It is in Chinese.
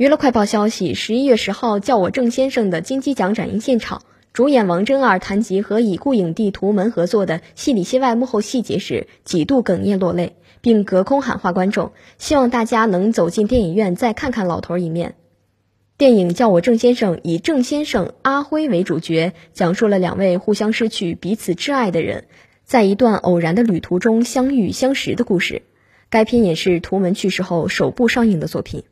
娱乐快报消息：十一月十号，叫我郑先生的金鸡奖展映现场，主演王真儿谈及和已故影帝图门合作的戏里戏外幕后细节时，几度哽咽落泪，并隔空喊话观众，希望大家能走进电影院再看看老头一面。电影《叫我郑先生》以郑先生阿辉为主角，讲述了两位互相失去彼此挚爱的人，在一段偶然的旅途中相遇相识的故事。该片也是图门去世后首部上映的作品。